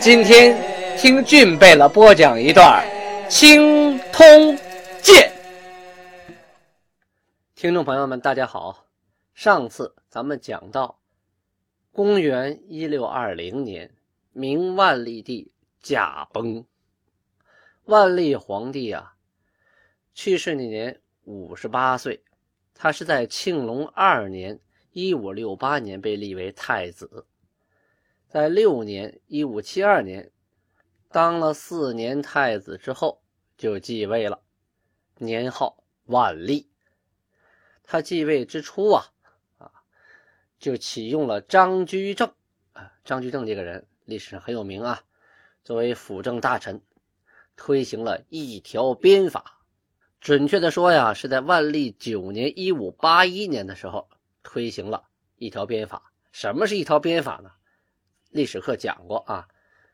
今天听俊贝勒播讲一段《青通剑》。听众朋友们，大家好。上次咱们讲到，公元一六二零年，明万历帝驾崩。万历皇帝啊，去世那年五十八岁，他是在庆隆二年（一五六八年）被立为太子。在六年（一五七二年），当了四年太子之后，就继位了，年号万历。他继位之初啊，啊，就启用了张居正啊。张居正这个人历史上很有名啊，作为辅政大臣，推行了一条鞭法。准确的说呀，是在万历九年（一五八一年）的时候推行了一条鞭法。什么是一条鞭法呢？历史课讲过啊，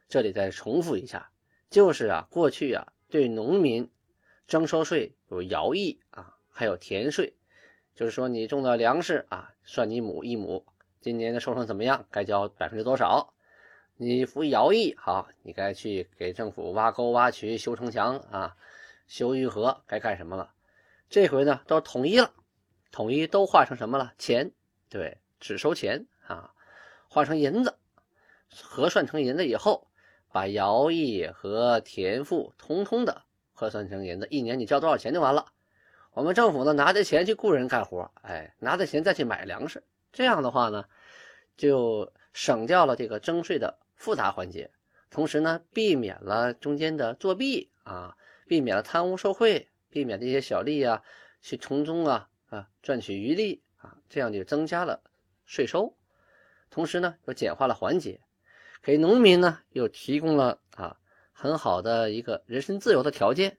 这里再重复一下，就是啊，过去啊，对农民征收税有徭役啊，还有田税，就是说你种的粮食啊，算你亩一亩，今年的收成怎么样，该交百分之多少？你服徭役，好，你该去给政府挖沟、挖渠、修城墙啊，修御河，该干什么了？这回呢，都统一了，统一都化成什么了？钱，对，只收钱啊，化成银子。核算成银子以后，把徭役和田赋通通的核算成银子，一年你交多少钱就完了。我们政府呢拿着钱去雇人干活，哎，拿着钱再去买粮食，这样的话呢，就省掉了这个征税的复杂环节，同时呢，避免了中间的作弊啊，避免了贪污受贿，避免这些小吏啊去从中啊啊赚取余利啊，这样就增加了税收，同时呢又简化了环节。给农民呢，又提供了啊很好的一个人身自由的条件。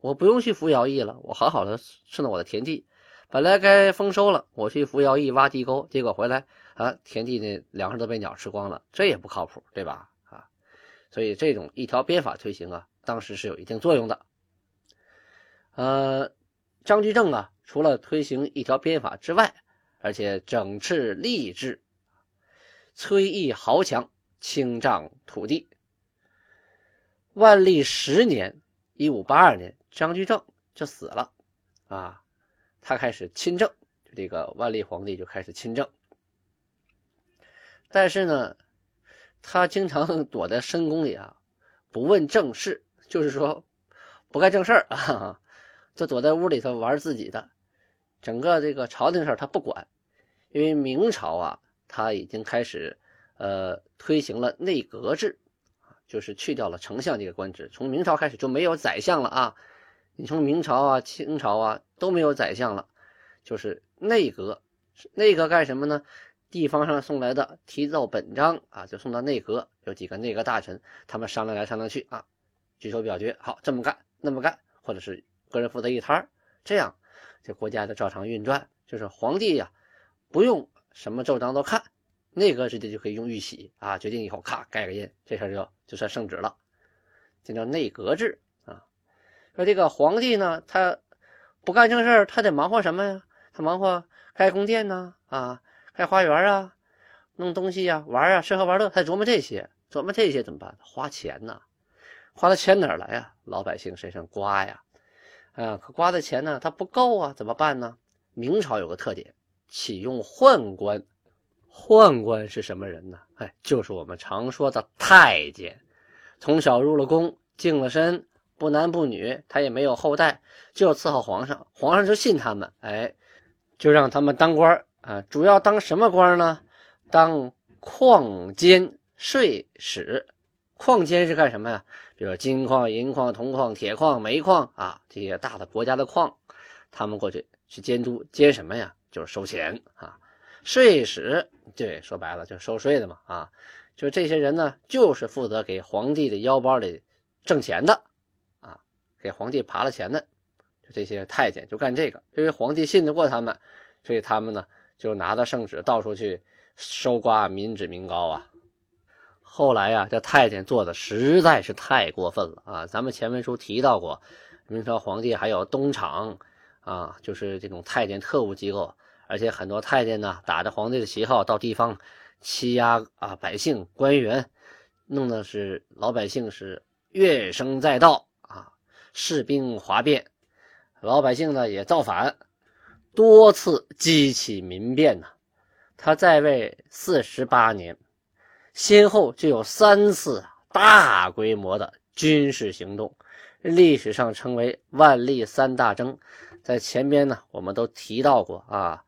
我不用去服徭役了，我好好的顺着我的田地。本来该丰收了，我去服徭役挖地沟，结果回来啊，田地那粮食都被鸟吃光了，这也不靠谱，对吧？啊，所以这种一条鞭法推行啊，当时是有一定作用的。呃，张居正啊，除了推行一条鞭法之外，而且整治吏治，摧役豪强。清丈土地。万历十年（一五八二年），张居正就死了，啊，他开始亲政，这个万历皇帝就开始亲政。但是呢，他经常 躲在深宫里啊，不问政事，就是说不干正事儿啊，就躲在屋里头玩自己的，整个这个朝廷事他不管，因为明朝啊，他已经开始。呃，推行了内阁制，就是去掉了丞相这个官职。从明朝开始就没有宰相了啊！你从明朝啊、清朝啊都没有宰相了，就是内阁。内阁干什么呢？地方上送来的提奏本章啊，就送到内阁，有几个内阁大臣，他们商量来商量去啊，举手表决，好这么干，那么干，或者是个人负责一摊这样这国家就照常运转。就是皇帝呀，不用什么奏章都看。内阁直接就可以用玉玺啊，决定以后咔盖个印，这事就就算圣旨了，这叫内阁制啊。说这个皇帝呢，他不干正事他得忙活什么呀？他忙活盖宫殿呢，啊，盖花园啊，弄东西呀，玩啊，吃喝玩乐，他琢磨这些，琢磨这些怎么办？花钱呢？花的钱哪来呀？老百姓身上刮呀，啊，可刮的钱呢，他不够啊，怎么办呢？明朝有个特点，启用宦官。宦官是什么人呢？哎，就是我们常说的太监。从小入了宫，净了身，不男不女，他也没有后代，就伺候皇上。皇上就信他们，哎，就让他们当官啊。主要当什么官呢？当矿监税使。矿监是干什么呀？比如金矿、银矿、铜矿、铁矿、煤矿啊，这些大的国家的矿，他们过去去监督，监什么呀？就是收钱啊。税使，对，说白了就是收税的嘛，啊，就这些人呢，就是负责给皇帝的腰包里挣钱的啊，给皇帝扒了钱的，就这些太监就干这个，因为皇帝信得过他们，所以他们呢就拿着圣旨到处去收刮民脂民膏啊。后来呀，这太监做的实在是太过分了啊！咱们前文书提到过，明朝皇帝还有东厂啊，就是这种太监特务机构，而且很多太监呢打着皇帝的旗号到地方欺压啊百姓官员，弄的是老百姓是怨声载道啊，士兵哗变，老百姓呢也造反，多次激起民变呢。他在位四十八年。先后就有三次大规模的军事行动，历史上称为万历三大征。在前边呢，我们都提到过啊，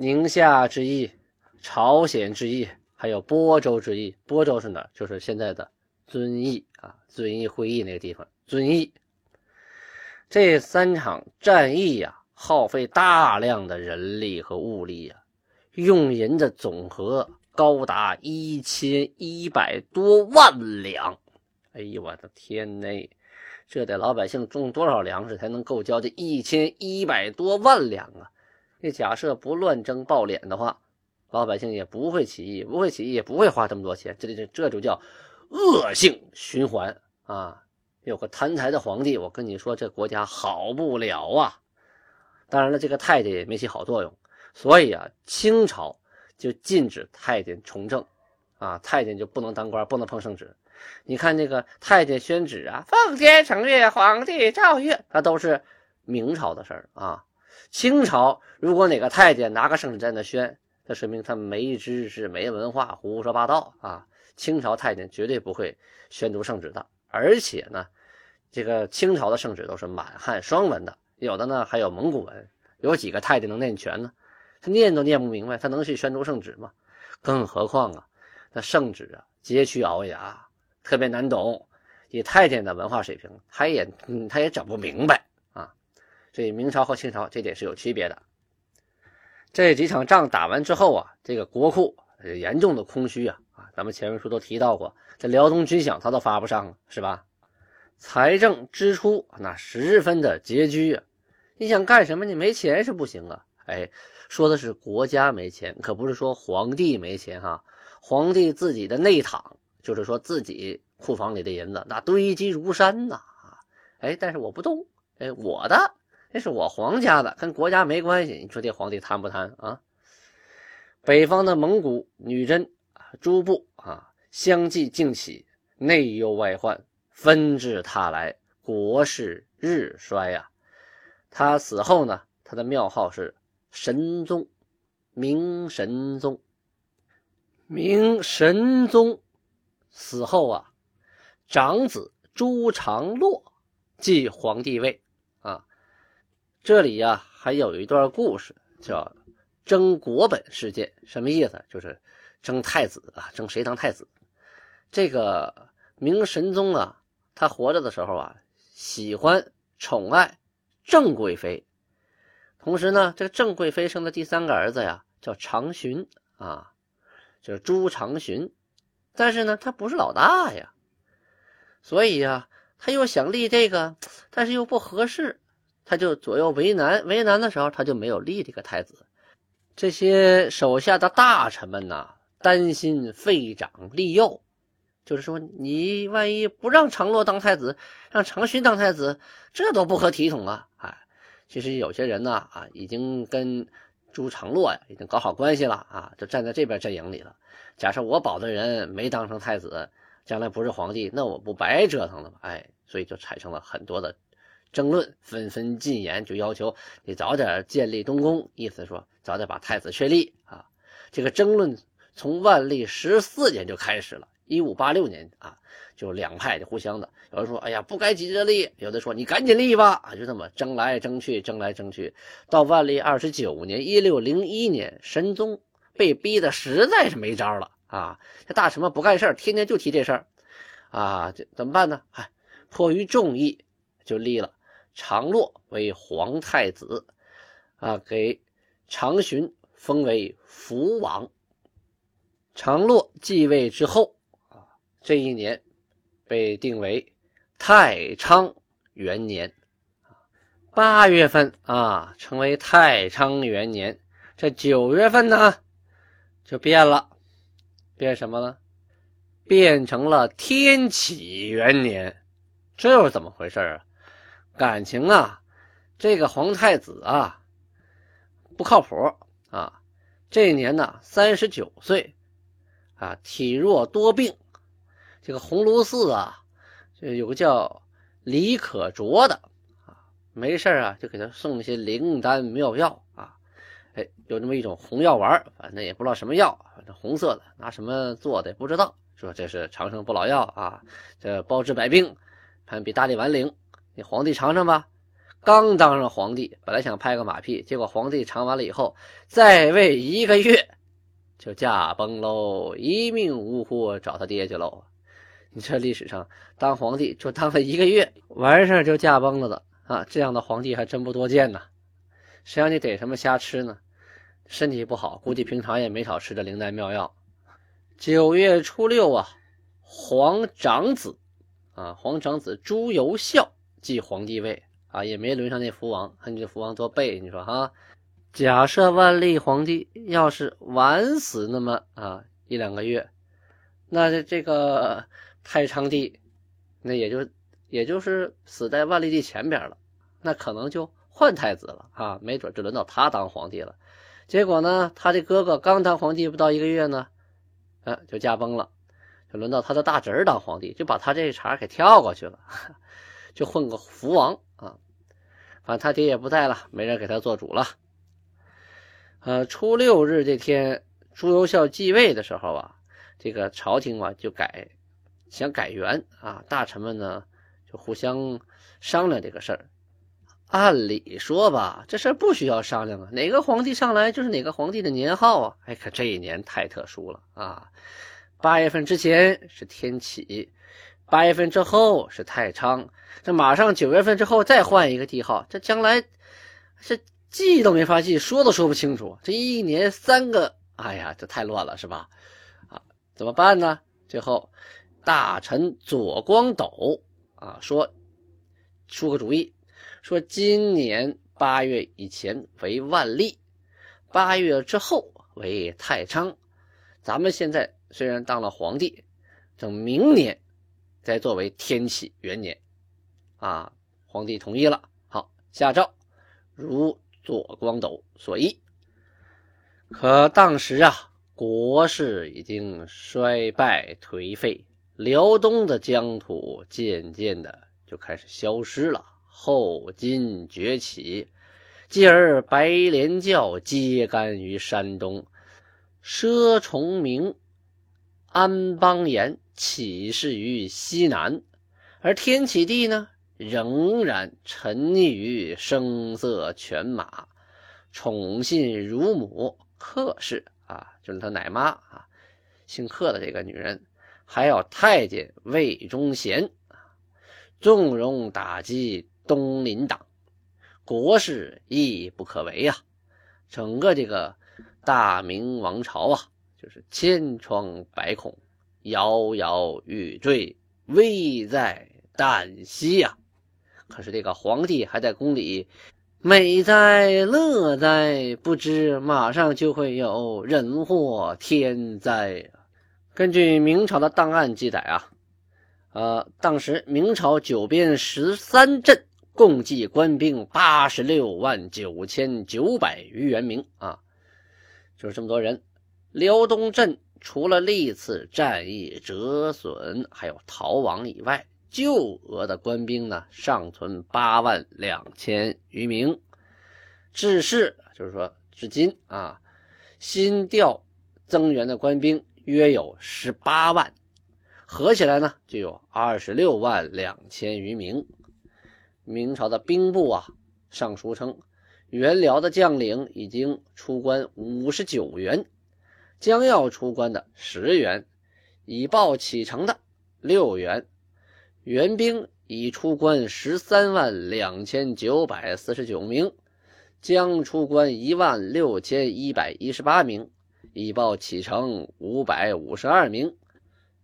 宁夏之役、朝鲜之役，还有播州之役。播州是哪？就是现在的遵义啊，遵义会议那个地方。遵义这三场战役呀，耗费大量的人力和物力呀，用银的总和。高达一千一百多万两，哎呦我的天呐，这得老百姓种多少粮食才能够交这一千一百多万两啊？这假设不乱征暴敛的话，老百姓也不会起义，不会起义也不会花这么多钱。这这这就叫恶性循环啊！有个贪财的皇帝，我跟你说，这国家好不了啊！当然了，这个太监也没起好作用，所以啊，清朝。就禁止太监从政，啊，太监就不能当官，不能碰圣旨。你看那个太监宣旨啊，奉天承运，皇帝诏曰，那都是明朝的事儿啊。清朝如果哪个太监拿个圣旨在那宣，那说明他没知识、没文化，胡说八道啊。清朝太监绝对不会宣读圣旨的，而且呢，这个清朝的圣旨都是满汉双文的，有的呢还有蒙古文，有几个太监能念全呢？他念都念不明白，他能去宣读圣旨吗？更何况啊，那圣旨啊，佶屈聱牙，特别难懂。以太监的文化水平，他也，他也整不明白。所以明朝和清朝这点是有区别的。这几场仗打完之后啊，这个国库严重的空虚啊啊，咱们前面书都提到过，这辽东军饷他都发不上了，是吧？财政支出那十分的拮据啊。你想干什么？你没钱是不行啊。哎。说的是国家没钱，可不是说皇帝没钱哈。皇帝自己的内躺，就是说自己库房里的银子那堆积如山呐哎，但是我不动，哎，我的那是我皇家的，跟国家没关系。你说这皇帝贪不贪啊？北方的蒙古女真、诸部啊，相继兴起，内忧外患纷至沓来，国势日衰呀。他死后呢，他的庙号是。神宗，明神宗，明神宗死后啊，长子朱常洛继皇帝位。这里呀还有一段故事，叫争国本事件。什么意思？就是争太子啊，争谁当太子。这个明神宗啊，他活着的时候啊，喜欢宠爱郑贵妃。同时呢，这个郑贵妃生的第三个儿子呀，叫长荀啊，就是朱长荀。但是呢，他不是老大呀，所以呀，他又想立这个，但是又不合适，他就左右为难。为难的时候，他就没有立这个太子。这些手下的大臣们呐，担心废长立幼，就是说，你万一不让长洛当太子，让长勋当太子，这都不合体统啊！哎。其实有些人呢，啊，已经跟朱常洛呀，已经搞好关系了啊，就站在这边阵营里了。假设我保的人没当成太子，将来不是皇帝，那我不白折腾了吗？哎，所以就产生了很多的争论，纷纷进言，就要求你早点建立东宫，意思说早点把太子确立啊。这个争论从万历十四年就开始了，一五八六年啊。就两派就互相的，有人说：“哎呀，不该急着立。”有的说：“你赶紧立吧！”啊，就这么争来争去，争来争去，到万历二十九年（一六零一年），神宗被逼的实在是没招了啊！这大臣们不干事天天就提这事儿啊，这怎么办呢？哎，迫于众议，就立了长洛为皇太子，啊，给长荀封为福王。长洛继位之后啊，这一年被定为太昌元年。八月份啊，成为太昌元年。这九月份呢，就变了，变什么了？变成了天启元年。这又是怎么回事啊？感情啊，这个皇太子啊，不靠谱啊。这一年呢，三十九岁啊，体弱多病。这个鸿胪寺啊，就有个叫李可灼的啊。没事啊，就给他送一些灵丹妙药啊，哎，有那么一种红药丸，反正也不知道什么药，反正红色的，拿什么做的也不知道。说这是长生不老药啊，这包治百病，还比大力丸灵。你皇帝尝尝吧。刚当上皇帝，本来想拍个马屁，结果皇帝尝完了以后，在位一个月就驾崩喽，一命呜呼，找他爹去喽。你这历史上当皇帝就当了一个月，完事就驾崩了的。啊，这样的皇帝还真不多见呢。谁让你逮什么瞎吃呢？身体不好，估计平常也没少吃这灵丹妙药。九月初六啊，皇长子啊，皇长子朱由校继皇帝位啊，也没轮上那福王。看你这福王多背，你说哈？假设万历皇帝要是晚死那么啊一两个月，那这这个太昌帝那也就。也就是死在万历帝前边了，那可能就换太子了啊，没准就轮到他当皇帝了。结果呢，他的哥哥刚当皇帝不到一个月呢，啊，就驾崩了，就轮到他的大侄儿当皇帝，就把他这一茬给跳过去了，就混个福王啊。反正他爹也不在了，没人给他做主了。呃，初六日这天，朱由校继位的时候啊，这个朝廷啊就改，想改元啊，大臣们呢。就互相商量这个事儿。按理说吧，这事儿不需要商量啊，哪个皇帝上来就是哪个皇帝的年号啊。哎，可这一年太特殊了啊！八月份之前是天启，八月份之后是太昌，这马上九月份之后再换一个帝号，这将来这记都没法记，说都说不清楚。这一年三个，哎呀，这太乱了，是吧？啊，怎么办呢？最后，大臣左光斗。啊，说出个主意，说今年八月以前为万历，八月之后为太昌。咱们现在虽然当了皇帝，等明年再作为天启元年。啊，皇帝同意了，好下诏，如左光斗所议。可当时啊，国势已经衰败颓废。辽东的疆土渐渐的就开始消失了，后金崛起，继而白莲教揭竿于山东，佘崇明、安邦彦起事于西南，而天启帝呢，仍然沉溺于声色犬马，宠信乳母克氏啊，就是他奶妈啊，姓克的这个女人。还有太监魏忠贤纵容打击东林党，国事亦不可为呀！整个这个大明王朝啊，就是千疮百孔，摇摇欲坠，危在旦夕呀！可是这个皇帝还在宫里，美哉乐哉，不知马上就会有人祸天灾。根据明朝的档案记载啊，呃，当时明朝九边十三镇共计官兵八十六万九千九百余员名啊，就是这么多人。辽东镇除了历次战役折损还有逃亡以外，旧俄的官兵呢尚存八万两千余名。至是就是说至今啊，新调增援的官兵。约有十八万，合起来呢就有二十六万两千余名。明朝的兵部啊，上书称，元辽的将领已经出关五十九员，将要出关的十员，已报启程的六员，援兵已出关十三万两千九百四十九名，将出关一万六千一百一十八名。已报启程五百五十二名。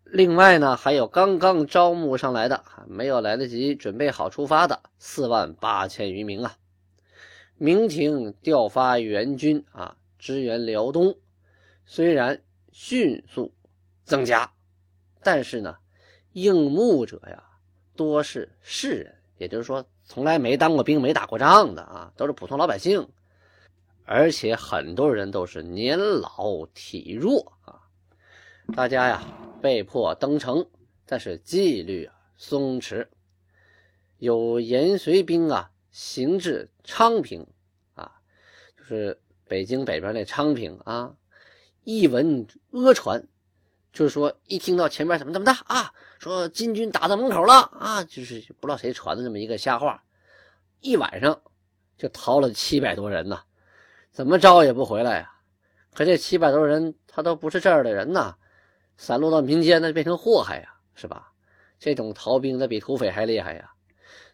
另外呢，还有刚刚招募上来的，没有来得及准备好出发的四万八千余名啊。明廷调发援军啊，支援辽东，虽然迅速增加，但是呢，应募者呀，多是士人，也就是说，从来没当过兵、没打过仗的啊，都是普通老百姓，而且很多人都是年老体弱啊，大家呀。被迫登城，但是纪律啊松弛。有延绥兵啊行至昌平啊，就是北京北边那昌平啊，一闻阿传，就是说一听到前面怎么怎么的啊，说金军打到门口了啊，就是不知道谁传的这么一个瞎话，一晚上就逃了七百多人呐，怎么着也不回来呀？可这七百多人他都不是这儿的人呐。散落到民间，那变成祸害呀，是吧？这种逃兵那比土匪还厉害呀，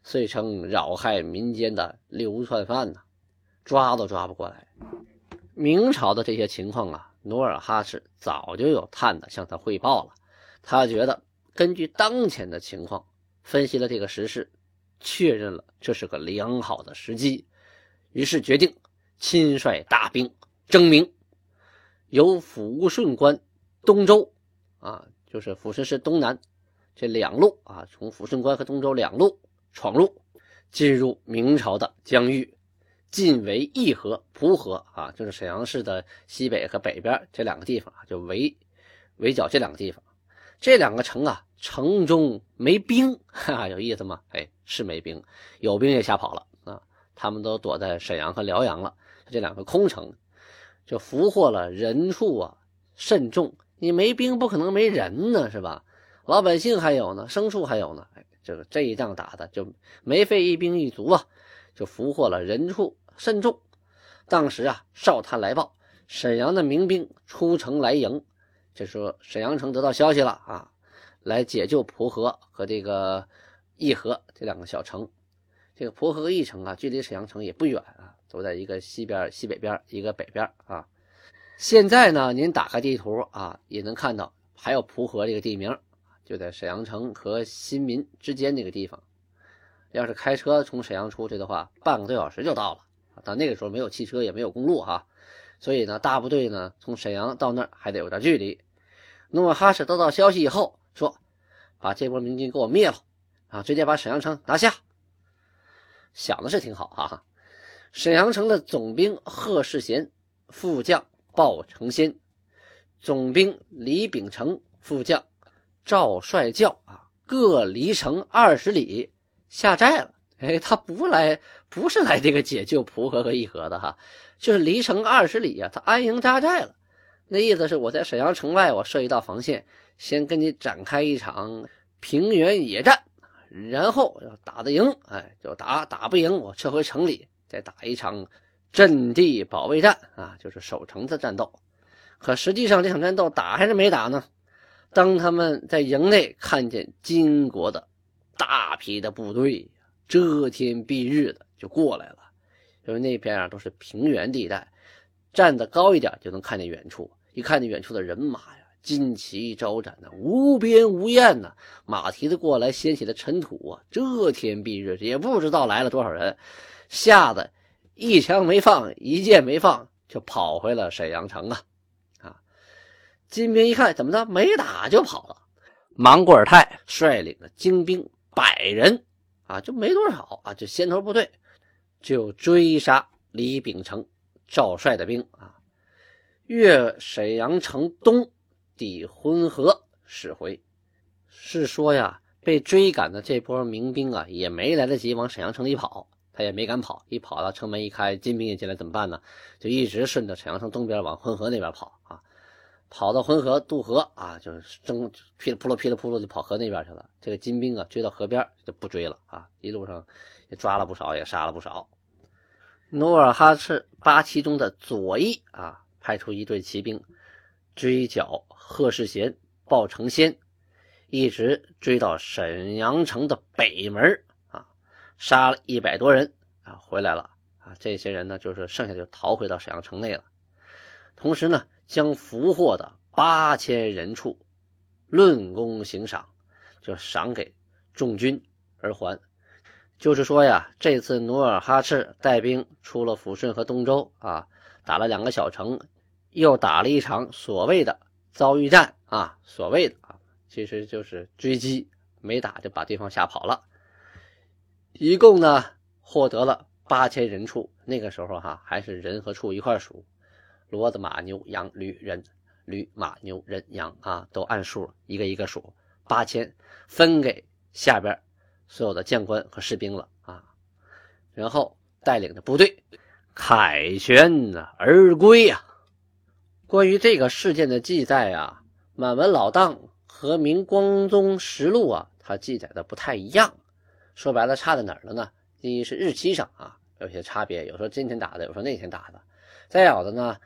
遂称扰害民间的流窜犯呐，抓都抓不过来。明朝的这些情况啊，努尔哈赤早就有探子向他汇报了。他觉得根据当前的情况，分析了这个时事，确认了这是个良好的时机，于是决定亲率大兵征明，由抚顺关、东周。啊，就是抚顺市东南这两路啊，从抚顺关和东周两路闯入，进入明朝的疆域，进围义和、蒲河啊，就是沈阳市的西北和北边这两个地方啊，就围围剿这两个地方。这两个城啊，城中没兵，哈 哈，有意思吗？哎，是没兵，有兵也吓跑了啊，他们都躲在沈阳和辽阳了。这两个空城就俘获了人畜啊，甚众。你没兵，不可能没人呢，是吧？老百姓还有呢，牲畜还有呢。哎，这个这一仗打的就没费一兵一卒啊，就俘获了人畜慎重。当时啊，哨探来报，沈阳的民兵出城来迎，就说沈阳城得到消息了啊，来解救蒲河和这个义和这两个小城。这个蒲河和义城啊，距离沈阳城也不远啊，都在一个西边、西北边，一个北边啊。现在呢，您打开地图啊，也能看到还有蒲河这个地名，就在沈阳城和新民之间那个地方。要是开车从沈阳出去的话，半个多小时就到了。但那个时候没有汽车，也没有公路哈，所以呢，大部队呢从沈阳到那儿还得有点距离。努尔哈赤得到消息以后说：“把这波明军给我灭了啊，直接把沈阳城拿下。”想的是挺好哈。沈阳城的总兵贺世贤，副将。鲍成先，总兵李秉成，副将赵帅教啊，各离城二十里下寨了。哎，他不来，不是来这个解救蒲河和义和的哈，就是离城二十里啊，他安营扎寨了。那意思是我在沈阳城外，我设一道防线，先跟你展开一场平原野战，然后要打得赢，哎，就打；打不赢，我撤回城里，再打一场。阵地保卫战啊，就是守城的战斗。可实际上这场战斗打还是没打呢？当他们在营内看见金国的大批的部队遮天蔽日的就过来了，因为那边啊都是平原地带，站得高一点就能看见远处。一看见远处的人马呀，旌旗招展的，无边无沿呐，马蹄子过来掀起的尘土啊，遮天蔽日，也不知道来了多少人，吓得。一枪没放，一箭没放，就跑回了沈阳城啊！啊，金兵一看，怎么的，没打就跑了。莽古尔泰率领的精兵百人啊，就没多少啊，就先头部队就追杀李秉成、赵帅的兵啊，越沈阳城东，抵浑河驶回。是说呀，被追赶的这波民兵啊，也没来得及往沈阳城里跑。他也没敢跑，一跑到城门一开，金兵也进来，怎么办呢？就一直顺着沈阳城东边往浑河那边跑啊，跑到浑河渡河啊，就是争噼里扑噜噼里扑噜就跑河那边去了。这个金兵啊，追到河边就不追了啊，一路上也抓了不少，也杀了不少。努尔哈赤八旗中的左翼啊，派出一队骑兵追剿贺世贤、鲍成先，一直追到沈阳城的北门啊。杀了一百多人啊，回来了啊！这些人呢，就是剩下就逃回到沈阳城内了。同时呢，将俘获的八千人畜论功行赏，就赏给众军而还。就是说呀，这次努尔哈赤带兵出了抚顺和东周啊，打了两个小城，又打了一场所谓的遭遇战啊，所谓的啊，其实就是追击，没打就把对方吓跑了。一共呢，获得了八千人畜。那个时候哈，还是人和畜一块数。骡子、马、牛、羊、驴、人，驴、马、牛、人、羊啊，都按数一个一个数，八千分给下边所有的将官和士兵了啊，然后带领着部队凯旋而归呀。关于这个事件的记载啊，满文老档和明光宗实录啊，它记载的不太一样。说白了，差在哪儿了呢？第一是日期上啊有些差别，有时候今天打的，有时候那天打的。再有的呢。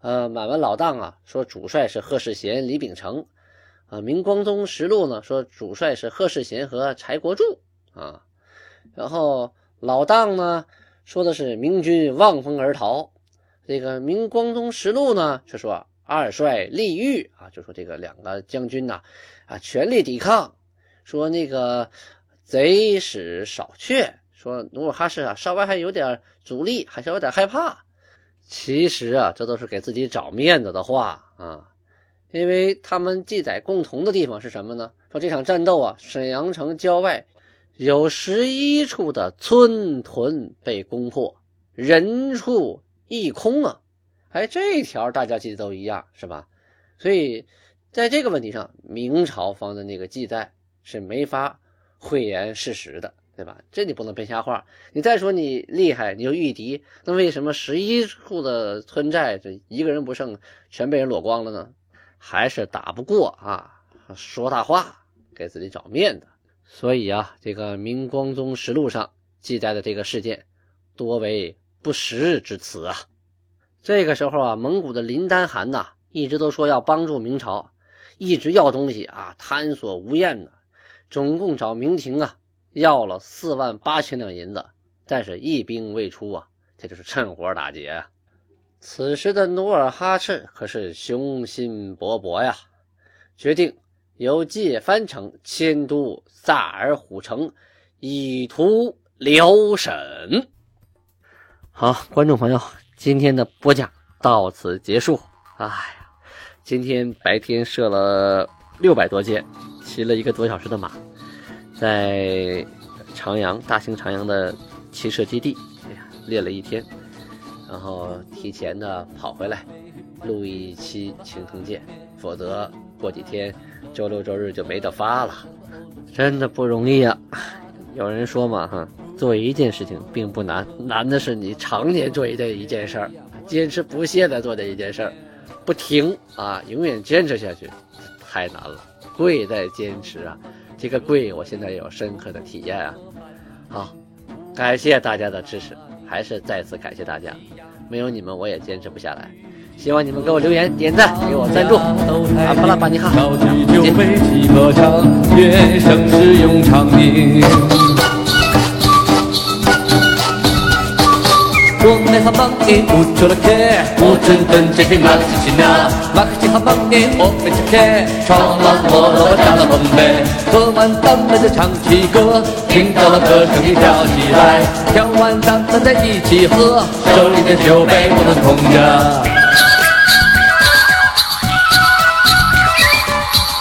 呃，满文老档啊说主帅是贺世贤、李秉成，啊，明光宗实录呢说主帅是贺世贤和柴国柱啊，然后老档呢说的是明军望风而逃，这个明光宗实录呢是说二帅立玉啊，就说这个两个将军呐啊全力抵抗，说那个贼使少却，说努尔哈赤啊稍微还有点阻力，还是有点害怕。其实啊，这都是给自己找面子的话啊，因为他们记载共同的地方是什么呢？说这场战斗啊，沈阳城郊外有十一处的村屯被攻破，人畜一空啊。哎，这条大家记得都一样是吧？所以在这个问题上，明朝方的那个记载是没法讳言事实的。对吧？这你不能编瞎话。你再说你厉害，你又御敌，那为什么十一处的村寨这一个人不剩，全被人裸光了呢？还是打不过啊？说大话，给自己找面子。所以啊，这个《明光宗实录》上记载的这个事件，多为不实之词啊。这个时候啊，蒙古的林丹汗呐，一直都说要帮助明朝，一直要东西啊，贪所无厌的，总共找明廷啊。要了四万八千两银子，但是一兵未出啊，这就是趁火打劫啊！此时的努尔哈赤可是雄心勃勃呀，决定由界藩城迁都萨尔虎城，以图辽沈。好，观众朋友，今天的播讲到此结束。哎呀，今天白天射了六百多箭，骑了一个多小时的马。在长阳大兴长阳的骑射基地，哎呀，练了一天，然后提前的跑回来录一期《青铜剑》，否则过几天周六周日就没得发了，真的不容易啊！有人说嘛，哈，做一件事情并不难，难的是你常年做这一件事儿，坚持不懈的做这一件事儿，不停啊，永远坚持下去，太难了，贵在坚持啊！这个贵，我现在有深刻的体验啊！好，感谢大家的支持，还是再次感谢大家，没有你们我也坚持不下来。希望你们给我留言、点赞、给我赞助。阿巴拉巴尼哈，我们好忙的不出了客，我真等这匹马死心了。马克西好忙的我们吃客，闯了祸了下了东喝完咱们就唱起歌，听到了歌声你跳起来。跳完咱们再一起喝，手里的酒杯不能空着。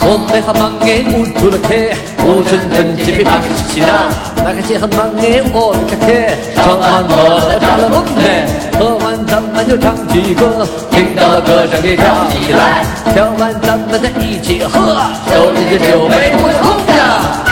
我们好忙的不出了客，我真等这匹马克西了。马克西很忙耶，我们开车，闯完祸炸了梦嘞。喝完咱们就唱起歌，听到了歌声你跳起来，跳完咱们再一起喝，手里的酒杯不会空的